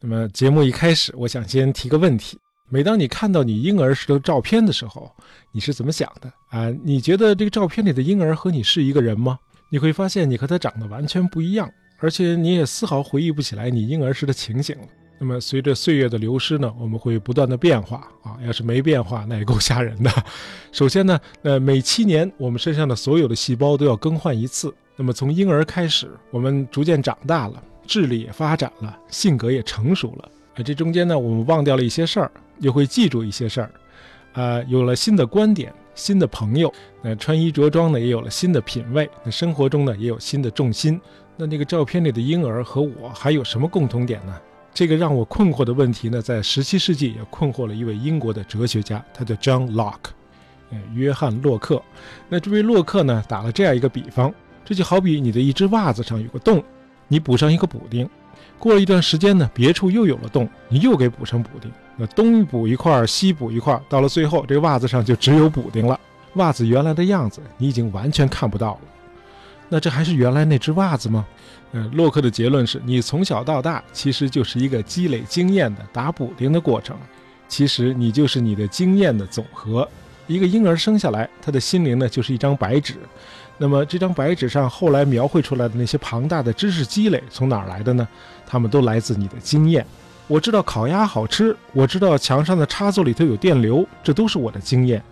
那么节目一开始，我想先提个问题：每当你看到你婴儿时的照片的时候，你是怎么想的啊？你觉得这个照片里的婴儿和你是一个人吗？你会发现你和他长得完全不一样，而且你也丝毫回忆不起来你婴儿时的情形了。那么随着岁月的流失呢，我们会不断的变化啊。要是没变化，那也够吓人的。首先呢，呃，每七年我们身上的所有的细胞都要更换一次。那么从婴儿开始，我们逐渐长大了。智力也发展了，性格也成熟了。啊，这中间呢，我们忘掉了一些事儿，又会记住一些事儿。啊，有了新的观点，新的朋友。那穿衣着装呢，也有了新的品味。那生活中呢，也有新的重心。那那个照片里的婴儿和我还有什么共同点呢？这个让我困惑的问题呢，在17世纪也困惑了一位英国的哲学家，他叫 John Locke，呃，约翰·洛克。那这位洛克呢，打了这样一个比方，这就好比你的一只袜子上有个洞。你补上一个补丁，过了一段时间呢，别处又有了洞，你又给补上补丁。那东补一块，西补一块，到了最后，这袜子上就只有补丁了。袜子原来的样子，你已经完全看不到了。那这还是原来那只袜子吗？呃，洛克的结论是你从小到大其实就是一个积累经验的打补丁的过程。其实你就是你的经验的总和。一个婴儿生下来，他的心灵呢就是一张白纸。那么这张白纸上后来描绘出来的那些庞大的知识积累从哪儿来的呢？他们都来自你的经验。我知道烤鸭好吃，我知道墙上的插座里头有电流，这都是我的经验。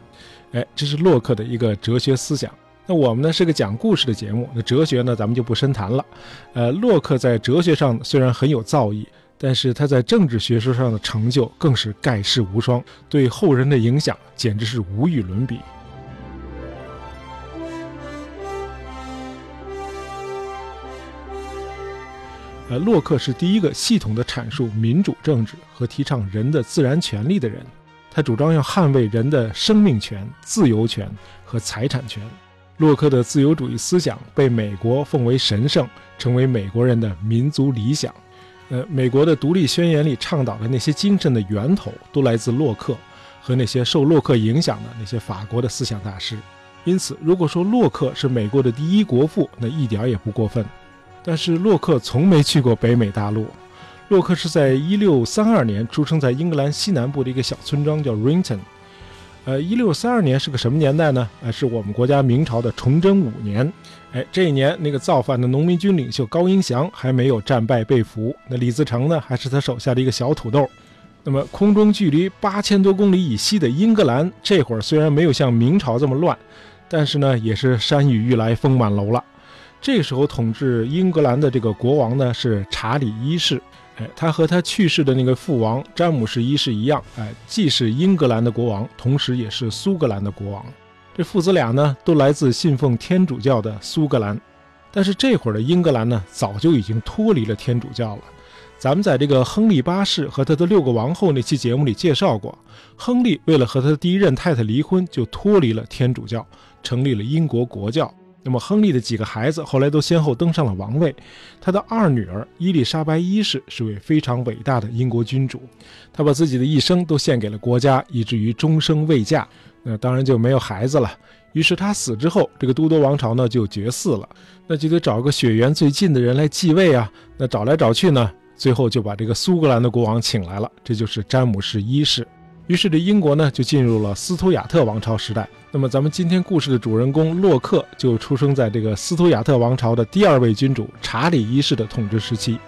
哎，这是洛克的一个哲学思想。那我们呢是个讲故事的节目，那哲学呢咱们就不深谈了。呃，洛克在哲学上虽然很有造诣，但是他在政治学说上的成就更是盖世无双，对后人的影响简直是无与伦比。呃，洛克是第一个系统的阐述民主政治和提倡人的自然权利的人。他主张要捍卫人的生命权、自由权和财产权。洛克的自由主义思想被美国奉为神圣，成为美国人的民族理想。呃，美国的独立宣言里倡导的那些精神的源头，都来自洛克和那些受洛克影响的那些法国的思想大师。因此，如果说洛克是美国的第一国父，那一点也不过分。但是洛克从没去过北美大陆。洛克是在1632年出生在英格兰西南部的一个小村庄，叫 Rington。呃，1632年是个什么年代呢？呃，是我们国家明朝的崇祯五年。哎，这一年那个造反的农民军领袖高迎祥还没有战败被俘，那李自成呢，还是他手下的一个小土豆。那么，空中距离八千多公里以西的英格兰，这会儿虽然没有像明朝这么乱，但是呢，也是山雨欲来风满楼了。这时候统治英格兰的这个国王呢是查理一世，哎，他和他去世的那个父王詹姆士一世一样，哎，既是英格兰的国王，同时也是苏格兰的国王。这父子俩呢都来自信奉天主教的苏格兰，但是这会儿的英格兰呢早就已经脱离了天主教了。咱们在这个亨利八世和他的六个王后那期节目里介绍过，亨利为了和他的第一任太太离婚，就脱离了天主教，成立了英国国教。那么，亨利的几个孩子后来都先后登上了王位。他的二女儿伊丽莎白一世是位非常伟大的英国君主，她把自己的一生都献给了国家，以至于终生未嫁。那当然就没有孩子了。于是他死之后，这个都铎王朝呢就绝嗣了。那就得找个血缘最近的人来继位啊。那找来找去呢，最后就把这个苏格兰的国王请来了，这就是詹姆士一世。于是，这英国呢就进入了斯图亚特王朝时代。那么，咱们今天故事的主人公洛克就出生在这个斯图亚特王朝的第二位君主查理一世的统治时期。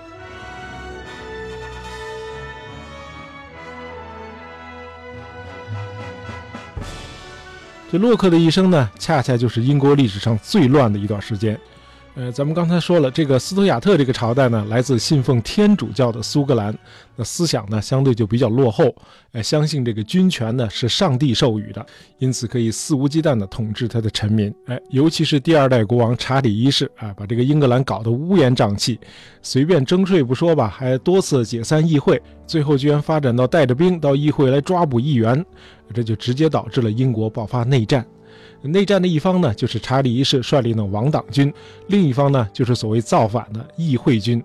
这洛克的一生呢，恰恰就是英国历史上最乱的一段时间。呃，咱们刚才说了，这个斯图亚特这个朝代呢，来自信奉天主教的苏格兰，那思想呢相对就比较落后，呃，相信这个军权呢是上帝授予的，因此可以肆无忌惮地统治他的臣民。哎，尤其是第二代国王查理一世啊，把这个英格兰搞得乌烟瘴气，随便征税不说吧，还多次解散议会，最后居然发展到带着兵到议会来抓捕议员，这就直接导致了英国爆发内战。内战的一方呢，就是查理一世率领的王党军；另一方呢，就是所谓造反的议会军。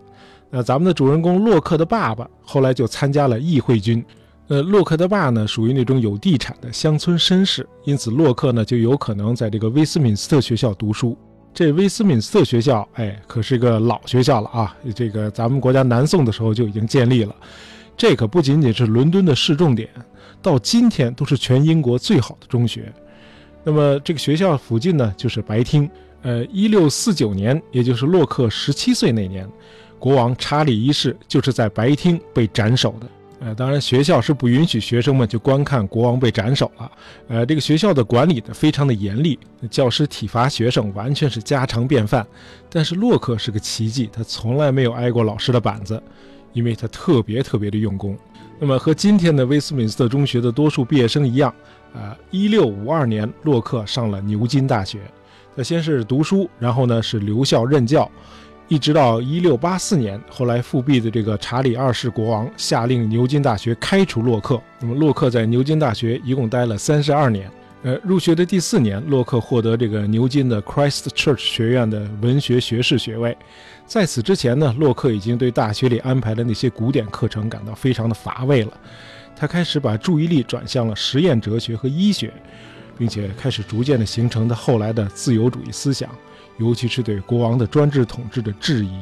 那咱们的主人公洛克的爸爸后来就参加了议会军。呃，洛克的爸呢，属于那种有地产的乡村绅士，因此洛克呢就有可能在这个威斯敏斯特学校读书。这威斯敏斯特学校，哎，可是个老学校了啊！这个咱们国家南宋的时候就已经建立了。这可不仅仅是伦敦的市重点，到今天都是全英国最好的中学。那么这个学校附近呢，就是白厅。呃，一六四九年，也就是洛克十七岁那年，国王查理一世就是在白厅被斩首的。呃，当然学校是不允许学生们去观看国王被斩首了。呃，这个学校的管理呢非常的严厉，教师体罚学生完全是家常便饭。但是洛克是个奇迹，他从来没有挨过老师的板子。因为他特别特别的用功，那么和今天的威斯敏斯特中学的多数毕业生一样，啊，一六五二年洛克上了牛津大学，他先是读书，然后呢是留校任教，一直到一六八四年，后来复辟的这个查理二世国王下令牛津大学开除洛克，那么洛克在牛津大学一共待了三十二年。呃，入学的第四年，洛克获得这个牛津的 Christ Church 学院的文学学士学位。在此之前呢，洛克已经对大学里安排的那些古典课程感到非常的乏味了。他开始把注意力转向了实验哲学和医学，并且开始逐渐的形成的后来的自由主义思想，尤其是对国王的专制统治的质疑。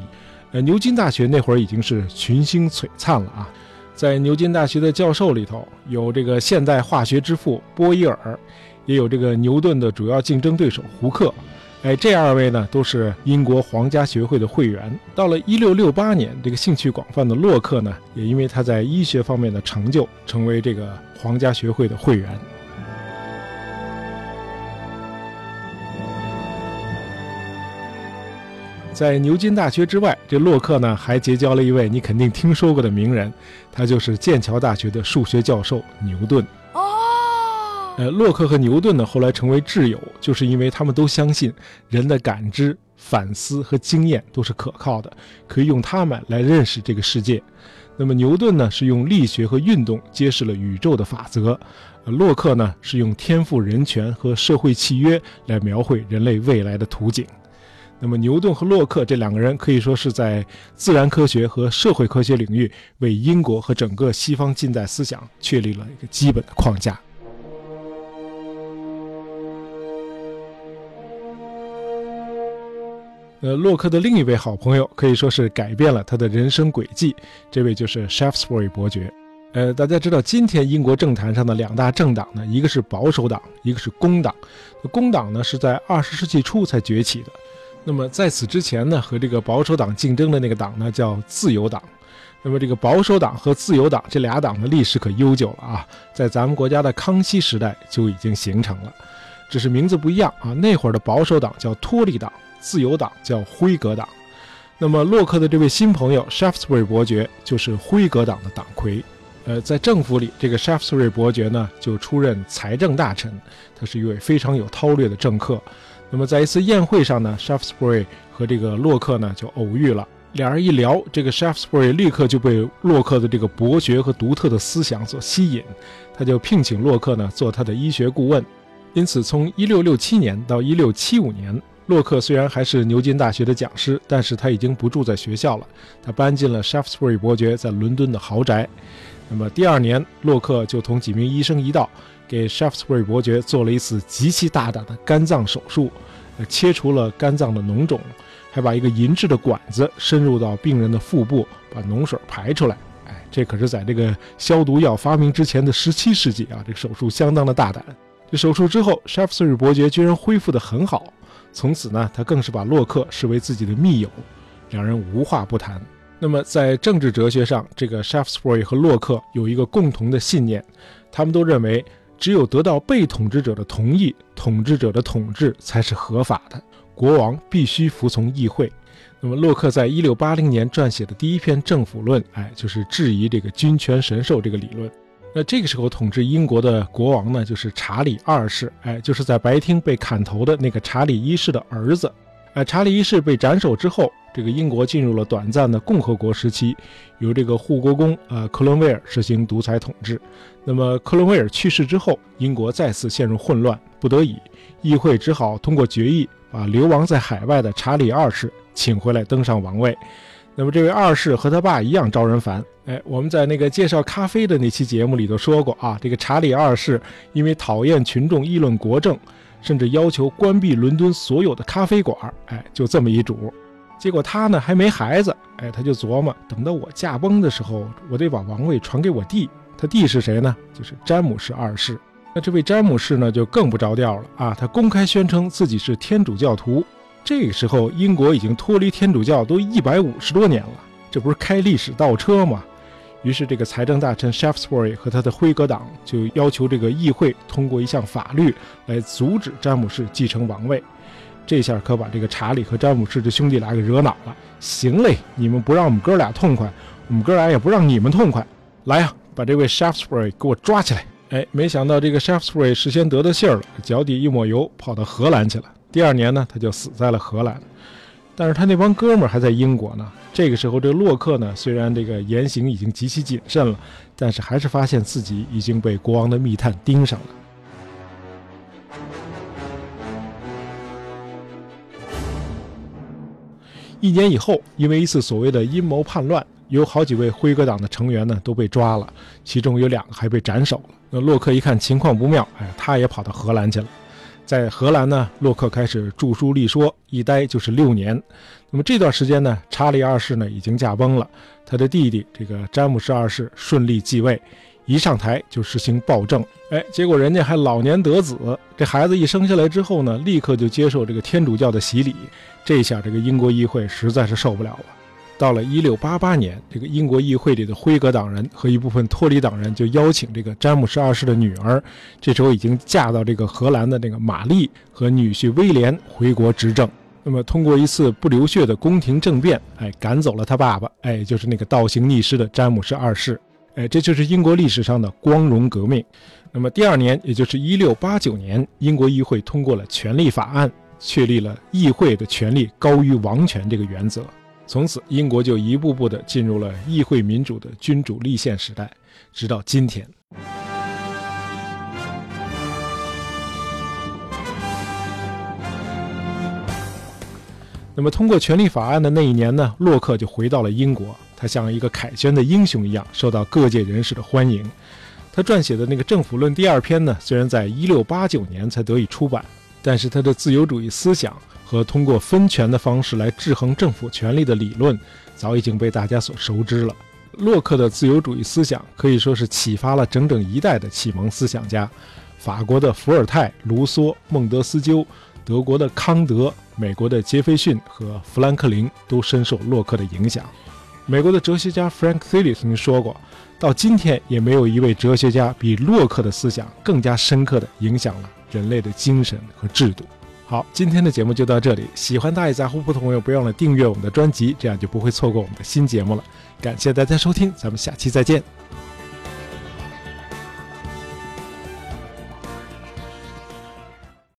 呃，牛津大学那会儿已经是群星璀璨了啊。在牛津大学的教授里头，有这个现代化学之父波伊尔。也有这个牛顿的主要竞争对手胡克，哎，这二位呢都是英国皇家学会的会员。到了一六六八年，这个兴趣广泛的洛克呢，也因为他在医学方面的成就，成为这个皇家学会的会员。在牛津大学之外，这洛克呢还结交了一位你肯定听说过的名人，他就是剑桥大学的数学教授牛顿。呃，洛克和牛顿呢，后来成为挚友，就是因为他们都相信人的感知、反思和经验都是可靠的，可以用它们来认识这个世界。那么牛顿呢，是用力学和运动揭示了宇宙的法则；呃洛克呢，是用天赋人权和社会契约来描绘人类未来的图景。那么牛顿和洛克这两个人可以说是在自然科学和社会科学领域为英国和整个西方近代思想确立了一个基本的框架。呃，洛克的另一位好朋友可以说是改变了他的人生轨迹，这位就是 Shaftesbury 伯爵。呃，大家知道，今天英国政坛上的两大政党呢，一个是保守党，一个是工党。工党呢是在二十世纪初才崛起的。那么在此之前呢，和这个保守党竞争的那个党呢叫自由党。那么这个保守党和自由党这俩党的历史可悠久了啊，在咱们国家的康熙时代就已经形成了，只是名字不一样啊。那会儿的保守党叫托利党。自由党叫辉格党，那么洛克的这位新朋友 Shaftesbury 伯爵就是辉格党的党魁。呃，在政府里，这个 Shaftesbury 伯爵呢就出任财政大臣，他是一位非常有韬略的政客。那么在一次宴会上呢，Shaftesbury 和这个洛克呢就偶遇了，两人一聊，这个 Shaftesbury 立刻就被洛克的这个博学和独特的思想所吸引，他就聘请洛克呢做他的医学顾问。因此，从1667年到1675年。洛克虽然还是牛津大学的讲师，但是他已经不住在学校了，他搬进了 Shaftesbury 伯爵在伦敦的豪宅。那么第二年，洛克就同几名医生一道，给 Shaftesbury 伯爵做了一次极其大胆的肝脏手术，切除了肝脏的脓肿，还把一个银质的管子深入到病人的腹部，把脓水排出来。哎，这可是在这个消毒药发明之前的17世纪啊！这个手术相当的大胆。这手术之后，Shaftesbury 伯爵居然恢复得很好。从此呢，他更是把洛克视为自己的密友，两人无话不谈。那么在政治哲学上，这个 Shaftesbury 和洛克有一个共同的信念，他们都认为，只有得到被统治者的同意，统治者的统治才是合法的，国王必须服从议会。那么洛克在一六八零年撰写的第一篇政府论，哎，就是质疑这个君权神授这个理论。那这个时候统治英国的国王呢，就是查理二世，哎，就是在白厅被砍头的那个查理一世的儿子。哎，查理一世被斩首之后，这个英国进入了短暂的共和国时期，由这个护国公啊克伦威尔实行独裁统治。那么克伦威尔去世之后，英国再次陷入混乱，不得已，议会只好通过决议，把流亡在海外的查理二世请回来登上王位。那么这位二世和他爸一样招人烦。哎，我们在那个介绍咖啡的那期节目里头说过啊，这个查理二世因为讨厌群众议论国政，甚至要求关闭伦敦所有的咖啡馆。哎，就这么一主。结果他呢还没孩子，哎，他就琢磨，等到我驾崩的时候，我得把王位传给我弟。他弟是谁呢？就是詹姆士二世。那这位詹姆士呢，就更不着调了啊！他公开宣称自己是天主教徒。这个时候，英国已经脱离天主教都一百五十多年了，这不是开历史倒车吗？于是，这个财政大臣 Shaftesbury 和他的辉格党就要求这个议会通过一项法律来阻止詹姆士继承王位。这下可把这个查理和詹姆士这兄弟俩给惹恼了。行嘞，你们不让我们哥俩痛快，我们哥俩也不让你们痛快。来呀！把这位 Shaftesbury 给我抓起来！哎，没想到这个 Shaftesbury 事先得的信儿了，脚底一抹油，跑到荷兰去了。第二年呢，他就死在了荷兰。但是他那帮哥们儿还在英国呢。这个时候，这个洛克呢，虽然这个言行已经极其谨慎了，但是还是发现自己已经被国王的密探盯上了。一年以后，因为一次所谓的阴谋叛乱。有好几位辉格党的成员呢都被抓了，其中有两个还被斩首了。那洛克一看情况不妙，哎，他也跑到荷兰去了。在荷兰呢，洛克开始著书立说，一待就是六年。那么这段时间呢，查理二世呢已经驾崩了，他的弟弟这个詹姆士二世顺利继位，一上台就实行暴政，哎，结果人家还老年得子，这孩子一生下来之后呢，立刻就接受这个天主教的洗礼，这下这个英国议会实在是受不了了。到了一六八八年，这个英国议会里的辉格党人和一部分脱离党人就邀请这个詹姆士二世的女儿，这时候已经嫁到这个荷兰的那个玛丽和女婿威廉回国执政。那么通过一次不流血的宫廷政变，哎，赶走了他爸爸，哎，就是那个倒行逆施的詹姆士二世，哎，这就是英国历史上的光荣革命。那么第二年，也就是一六八九年，英国议会通过了权力法案，确立了议会的权力高于王权这个原则。从此，英国就一步步地进入了议会民主的君主立宪时代，直到今天。那么，通过权利法案的那一年呢，洛克就回到了英国。他像一个凯旋的英雄一样，受到各界人士的欢迎。他撰写的那个《政府论》第二篇呢，虽然在一六八九年才得以出版，但是他的自由主义思想。和通过分权的方式来制衡政府权力的理论，早已经被大家所熟知了。洛克的自由主义思想可以说是启发了整整一代的启蒙思想家。法国的伏尔泰、卢梭、孟德斯鸠，德国的康德，美国的杰斐逊和富兰克林都深受洛克的影响。美国的哲学家 Frank t h i l l y 曾经说过，到今天也没有一位哲学家比洛克的思想更加深刻地影响了人类的精神和制度。好，今天的节目就到这里。喜欢大爷杂货铺的朋友，不要忘了订阅我们的专辑，这样就不会错过我们的新节目了。感谢大家收听，咱们下期再见。